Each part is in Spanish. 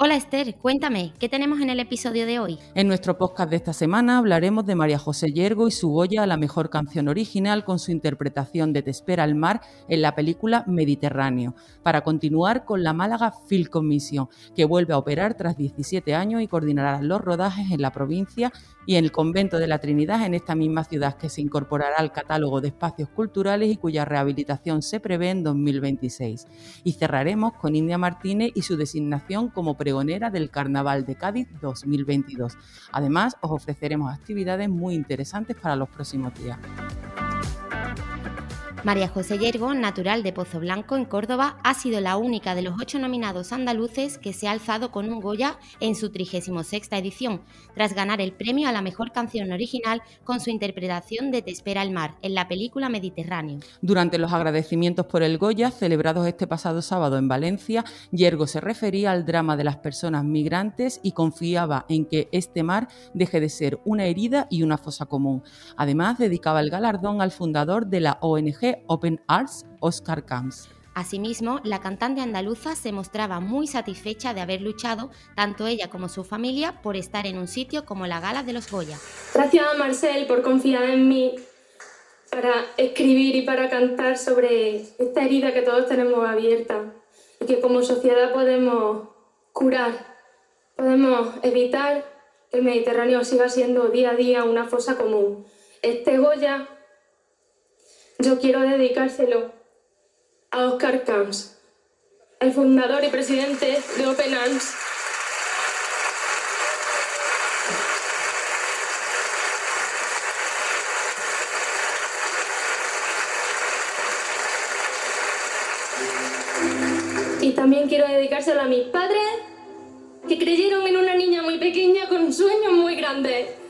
Hola Esther, cuéntame, ¿qué tenemos en el episodio de hoy? En nuestro podcast de esta semana hablaremos de María José Yergo y su Goya a la mejor canción original con su interpretación de Te espera el mar en la película Mediterráneo, para continuar con la Málaga Film Commission, que vuelve a operar tras 17 años y coordinará los rodajes en la provincia y en el Convento de la Trinidad en esta misma ciudad que se incorporará al catálogo de espacios culturales y cuya rehabilitación se prevé en 2026. Y cerraremos con India Martínez y su designación como pregonera del Carnaval de Cádiz 2022. Además, os ofreceremos actividades muy interesantes para los próximos días. María José Yergo, natural de Pozo Blanco, en Córdoba, ha sido la única de los ocho nominados andaluces que se ha alzado con un Goya en su 36 edición, tras ganar el premio a la mejor canción original con su interpretación de Te espera el mar, en la película Mediterráneo. Durante los agradecimientos por el Goya, celebrados este pasado sábado en Valencia, Yergo se refería al drama de las personas migrantes y confiaba en que este mar deje de ser una herida y una fosa común. Además, dedicaba el galardón al fundador de la ONG Open Arts, Oscar Camps. Asimismo, la cantante andaluza se mostraba muy satisfecha de haber luchado, tanto ella como su familia, por estar en un sitio como la Gala de los Goya. Gracias a Marcel por confiar en mí para escribir y para cantar sobre esta herida que todos tenemos abierta y que como sociedad podemos curar, podemos evitar que el Mediterráneo siga siendo día a día una fosa común. Este Goya yo quiero dedicárselo a Oscar Camps, el fundador y presidente de Open Arms. Y también quiero dedicárselo a mis padres que creyeron en una niña muy pequeña con sueños muy grandes.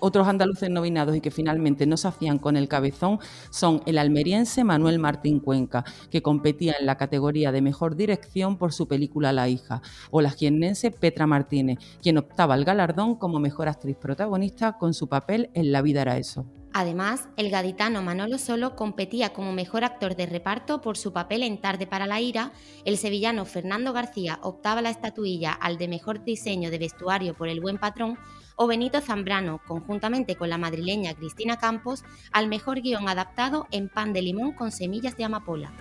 Otros andaluces nominados y que finalmente no se hacían con el cabezón son el almeriense Manuel Martín Cuenca, que competía en la categoría de mejor dirección por su película La hija, o la jiennense Petra Martínez, quien optaba al galardón como mejor actriz protagonista con su papel en La vida era eso. Además, el gaditano Manolo Solo competía como mejor actor de reparto por su papel en Tarde para la Ira, el sevillano Fernando García optaba la estatuilla al de mejor diseño de vestuario por El Buen Patrón, o Benito Zambrano, conjuntamente con la madrileña Cristina Campos, al mejor guion adaptado en Pan de Limón con semillas de amapola.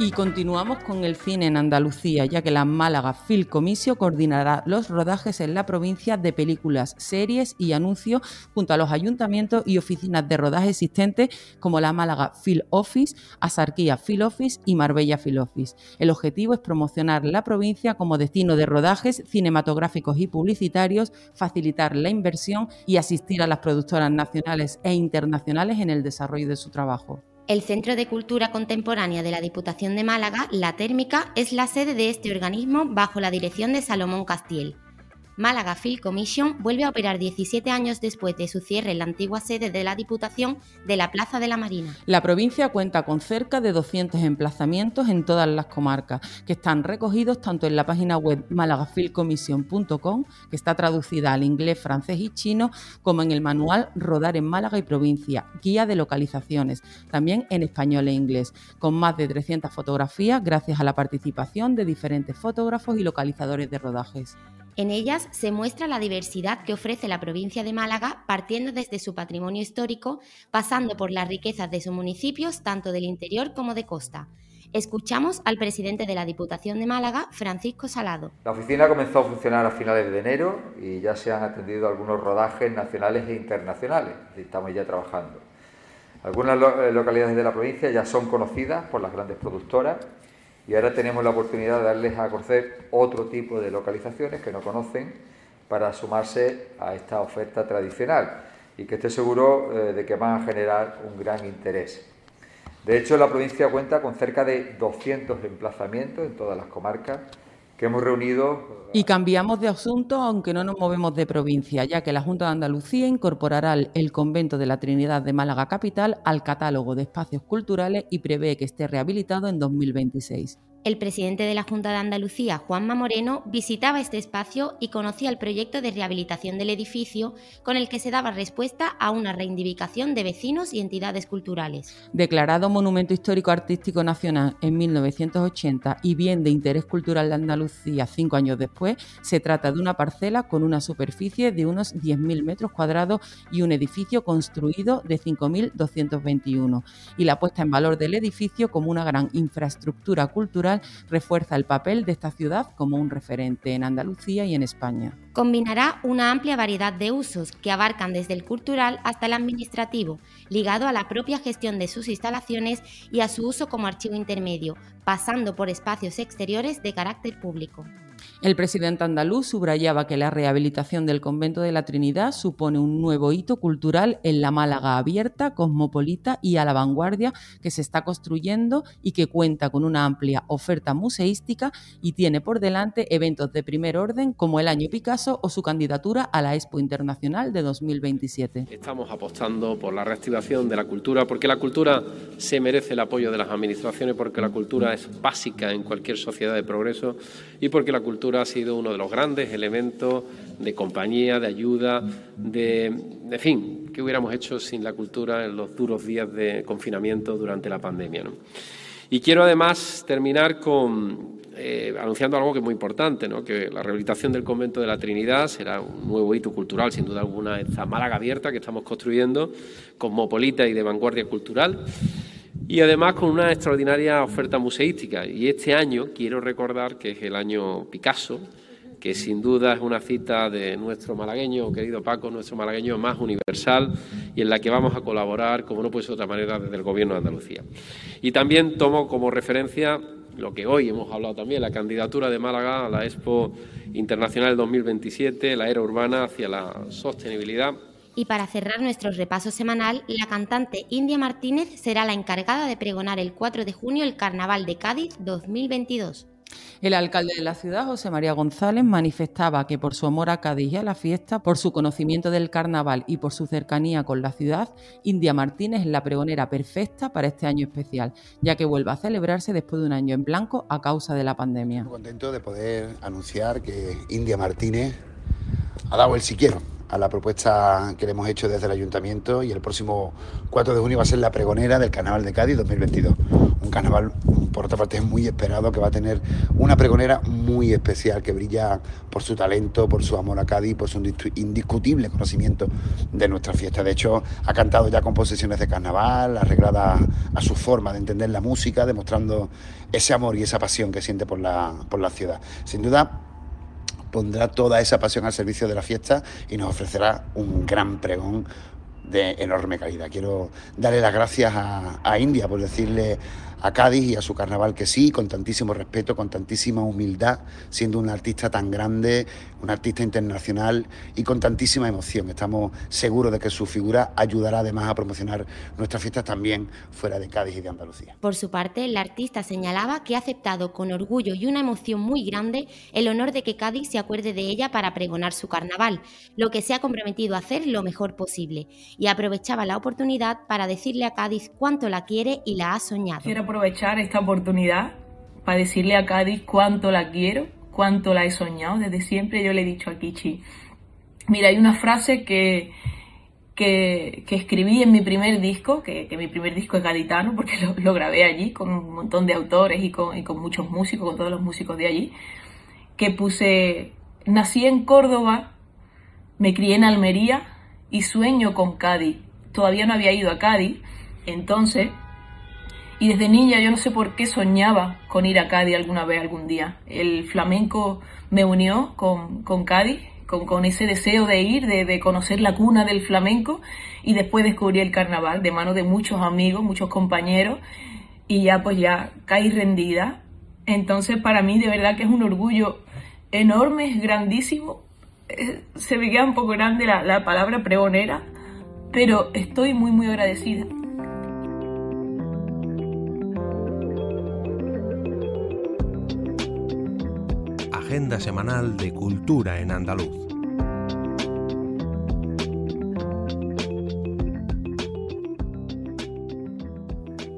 Y continuamos con el cine en Andalucía, ya que la Málaga Film Commission coordinará los rodajes en la provincia de películas, series y anuncios junto a los ayuntamientos y oficinas de rodaje existentes como la Málaga Film Office, Asarquía Film Office y Marbella Film Office. El objetivo es promocionar la provincia como destino de rodajes cinematográficos y publicitarios, facilitar la inversión y asistir a las productoras nacionales e internacionales en el desarrollo de su trabajo. El Centro de Cultura Contemporánea de la Diputación de Málaga, La Térmica, es la sede de este organismo bajo la dirección de Salomón Castiel. Málaga Film Commission vuelve a operar 17 años después de su cierre en la antigua sede de la Diputación de la Plaza de la Marina. La provincia cuenta con cerca de 200 emplazamientos en todas las comarcas, que están recogidos tanto en la página web malagafilcommission.com, que está traducida al inglés, francés y chino, como en el manual Rodar en Málaga y Provincia, guía de localizaciones, también en español e inglés, con más de 300 fotografías gracias a la participación de diferentes fotógrafos y localizadores de rodajes. En ellas se muestra la diversidad que ofrece la provincia de Málaga, partiendo desde su patrimonio histórico, pasando por las riquezas de sus municipios, tanto del interior como de costa. Escuchamos al presidente de la Diputación de Málaga, Francisco Salado. La oficina comenzó a funcionar a finales de enero y ya se han atendido algunos rodajes nacionales e internacionales. Estamos ya trabajando. Algunas eh, localidades de la provincia ya son conocidas por las grandes productoras y ahora tenemos la oportunidad de darles a conocer otro tipo de localizaciones que no conocen para sumarse a esta oferta tradicional y que esté seguro eh, de que van a generar un gran interés. De hecho, la provincia cuenta con cerca de 200 emplazamientos en todas las comarcas que hemos reunido y cambiamos de asunto, aunque no nos movemos de provincia, ya que la Junta de Andalucía incorporará el convento de la Trinidad de Málaga Capital al catálogo de espacios culturales y prevé que esté rehabilitado en 2026. El presidente de la Junta de Andalucía, Juanma Moreno, visitaba este espacio y conocía el proyecto de rehabilitación del edificio con el que se daba respuesta a una reivindicación de vecinos y entidades culturales. Declarado Monumento Histórico Artístico Nacional en 1980 y bien de interés cultural de Andalucía cinco años después, se trata de una parcela con una superficie de unos 10.000 metros cuadrados y un edificio construido de 5.221. Y la puesta en valor del edificio como una gran infraestructura cultural refuerza el papel de esta ciudad como un referente en Andalucía y en España. Combinará una amplia variedad de usos que abarcan desde el cultural hasta el administrativo, ligado a la propia gestión de sus instalaciones y a su uso como archivo intermedio, pasando por espacios exteriores de carácter público. El presidente andaluz subrayaba que la rehabilitación del convento de la Trinidad supone un nuevo hito cultural en la Málaga abierta, cosmopolita y a la vanguardia que se está construyendo y que cuenta con una amplia oferta museística y tiene por delante eventos de primer orden como el Año Picasso o su candidatura a la Expo Internacional de 2027. Estamos apostando por la reactivación de la cultura porque la cultura se merece el apoyo de las administraciones porque la cultura es básica en cualquier sociedad de progreso y porque la cultura ha sido uno de los grandes elementos de compañía, de ayuda, de, de fin, ¿qué hubiéramos hecho sin la cultura en los duros días de confinamiento durante la pandemia? Y quiero además terminar con eh, anunciando algo que es muy importante, ¿no? que la rehabilitación del convento de la Trinidad será un nuevo hito cultural, sin duda alguna, esta Málaga abierta que estamos construyendo, cosmopolita y de vanguardia cultural y además con una extraordinaria oferta museística. Y este año quiero recordar que es el año Picasso, que sin duda es una cita de nuestro malagueño, querido Paco, nuestro malagueño más universal y en la que vamos a colaborar, como no puede ser de otra manera, desde el Gobierno de Andalucía. Y también tomo como referencia lo que hoy hemos hablado también, la candidatura de Málaga a la Expo Internacional 2027, la era urbana hacia la sostenibilidad y para cerrar nuestro repaso semanal, la cantante India Martínez será la encargada de pregonar el 4 de junio el Carnaval de Cádiz 2022. El alcalde de la ciudad, José María González, manifestaba que por su amor a Cádiz y a la fiesta, por su conocimiento del carnaval y por su cercanía con la ciudad, India Martínez es la pregonera perfecta para este año especial, ya que vuelve a celebrarse después de un año en blanco a causa de la pandemia. Muy contento de poder anunciar que India Martínez ha dado el si quiero a la propuesta que le hemos hecho desde el ayuntamiento y el próximo 4 de junio va a ser la pregonera del Carnaval de Cádiz 2022. Un carnaval, por otra parte, muy esperado, que va a tener una pregonera muy especial, que brilla por su talento, por su amor a Cádiz, por su indiscutible conocimiento de nuestra fiesta. De hecho, ha cantado ya composiciones de carnaval, arregladas a su forma de entender la música, demostrando ese amor y esa pasión que siente por la, por la ciudad. Sin duda, pondrá toda esa pasión al servicio de la fiesta y nos ofrecerá un gran pregón de enorme calidad. Quiero darle las gracias a, India por decirle a Cádiz y a su carnaval que sí, con tantísimo respeto, con tantísima humildad, siendo un artista tan grande, un artista internacional y con tantísima emoción. Estamos seguros de que su figura ayudará además a promocionar nuestras fiestas también fuera de Cádiz y de Andalucía. Por su parte, el artista señalaba que ha aceptado con orgullo y una emoción muy grande el honor de que Cádiz se acuerde de ella para pregonar su carnaval, lo que se ha comprometido a hacer lo mejor posible, y aprovechaba la oportunidad para decirle a Cádiz cuánto la quiere y la ha soñado aprovechar esta oportunidad para decirle a Cádiz cuánto la quiero, cuánto la he soñado. Desde siempre yo le he dicho a Kichi, mira, hay una frase que, que, escribí en mi primer disco, que, mi primer disco es gaditano, porque lo, grabé allí con un montón de autores y con, y con muchos músicos, con todos los músicos de allí, que puse, nací en Córdoba, me crié en Almería y sueño con Cádiz. Todavía no había ido a Cádiz, entonces y desde niña yo no sé por qué soñaba con ir a Cádiz alguna vez, algún día. El flamenco me unió con, con Cádiz, con, ese deseo de ir, de, de, conocer la cuna del flamenco y después descubrí el carnaval de mano de muchos amigos, muchos compañeros y ya pues ya caí rendida. Entonces para mí de verdad que es un orgullo enorme, grandísimo. Eh, se me queda un poco grande la, la palabra pregonera, pero estoy muy muy agradecida. Semanal de Cultura en Andaluz.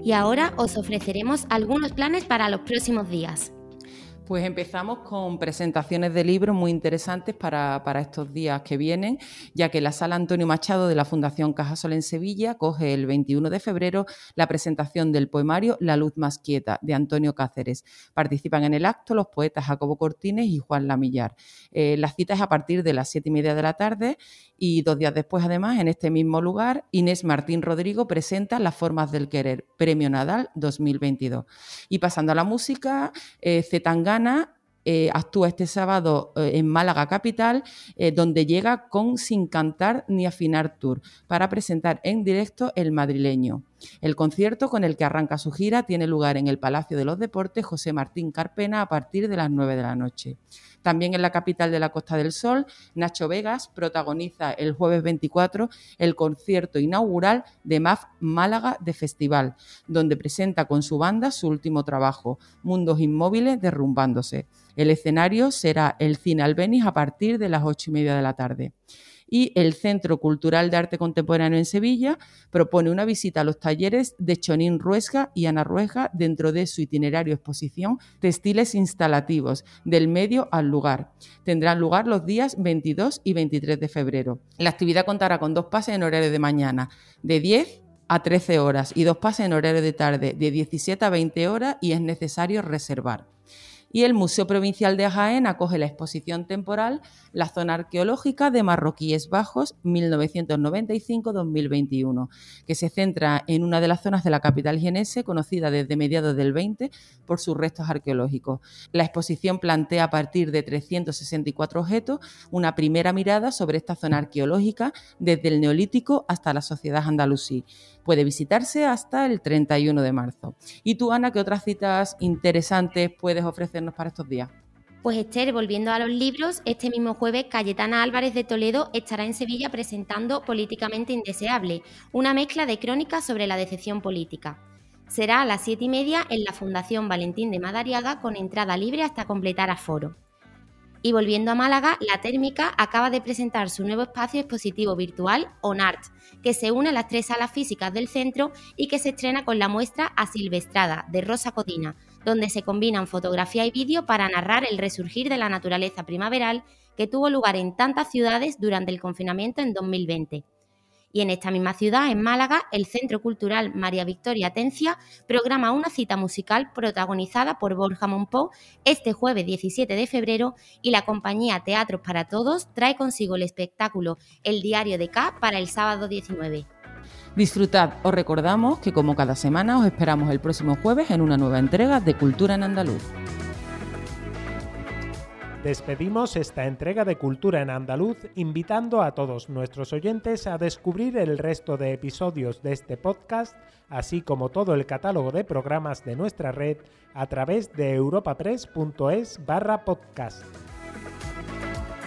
Y ahora os ofreceremos algunos planes para los próximos días. Pues empezamos con presentaciones de libros muy interesantes para, estos días que vienen, ya que la sala Antonio Machado de la Fundación Cajasol en Sevilla coge el 21 de febrero la presentación del poemario La luz más quieta de Antonio Cáceres. Participan en el acto los poetas Jacobo Cortines y Juan Lamillar. Eh, la cita es a partir de las siete y media de la tarde y dos días después, además, en este mismo lugar, Inés Martín Rodrigo presenta Las formas del querer, Premio Nadal 2022. Y pasando a la música, eh, Zetangana eh, actúa este sábado eh, en Málaga Capital, eh, donde llega con Sin Cantar ni Afinar Tour, para presentar en directo El Madrileño. El concierto con el que arranca su gira tiene lugar en el Palacio de los Deportes José Martín Carpena a partir de las 9 de la noche. También en la capital de la Costa del Sol, Nacho Vegas protagoniza el jueves 24 el concierto inaugural de MAF Málaga de Festival, donde presenta con su banda su último trabajo, Mundos Inmóviles Derrumbándose. El escenario será el Cine Albeniz a partir de las ocho y media de la tarde y el Centro Cultural de Arte Contemporáneo en Sevilla propone una visita a los talleres de Chonín Ruesga y Ana Ruesga dentro de su itinerario exposición Textiles Instalativos del medio al lugar. Tendrán lugar los días 22 y 23 de febrero. La actividad contará con dos pases en horario de mañana, de 10 a 13 horas y dos pases en horario de tarde, de 17 a 20 horas y es necesario reservar y el Museo Provincial de Jaén acoge la exposición temporal La Zona Arqueológica de Marroquíes Bajos 1995-2021, que se centra en una de las zonas de la capital jienense conocida desde mediados del 20 por sus restos arqueológicos. La exposición plantea a partir de 364 objetos una primera mirada sobre esta zona arqueológica desde el Neolítico hasta la sociedad andalusí puede visitarse hasta el 31 de marzo. ¿Y tú, Ana, qué otras citas interesantes puedes para estos días? Pues Esther, volviendo a los libros, este mismo jueves Cayetana Álvarez de Toledo estará en Sevilla presentando Políticamente Indeseable, una mezcla de crónicas sobre la decepción política. Será a las siete y media en la Fundación Valentín de Madariaga con entrada libre hasta completar aforo. Y volviendo a Málaga, la térmica acaba de presentar su nuevo espacio expositivo virtual OnArt, que se une a las tres salas físicas del centro y que se estrena con la muestra Asilvestrada de Rosa Codina, donde se combinan fotografía y vídeo para narrar el resurgir de la naturaleza primaveral que tuvo lugar en tantas ciudades durante el confinamiento en 2020. Y en esta misma ciudad, en Málaga, el Centro Cultural María Victoria Atencia programa una cita musical protagonizada por Borja Monpó este jueves 17 de febrero y la compañía Teatros para Todos trae consigo el espectáculo El Diario de K para el sábado 19. Disfrutad, os recordamos que como cada semana os esperamos el próximo jueves en una nueva entrega de Cultura en Andaluz. Despedimos esta entrega de Cultura en Andaluz invitando a todos nuestros oyentes a descubrir el resto de episodios de este podcast, así como todo el catálogo de programas de nuestra red a través de europapress.es barra podcast.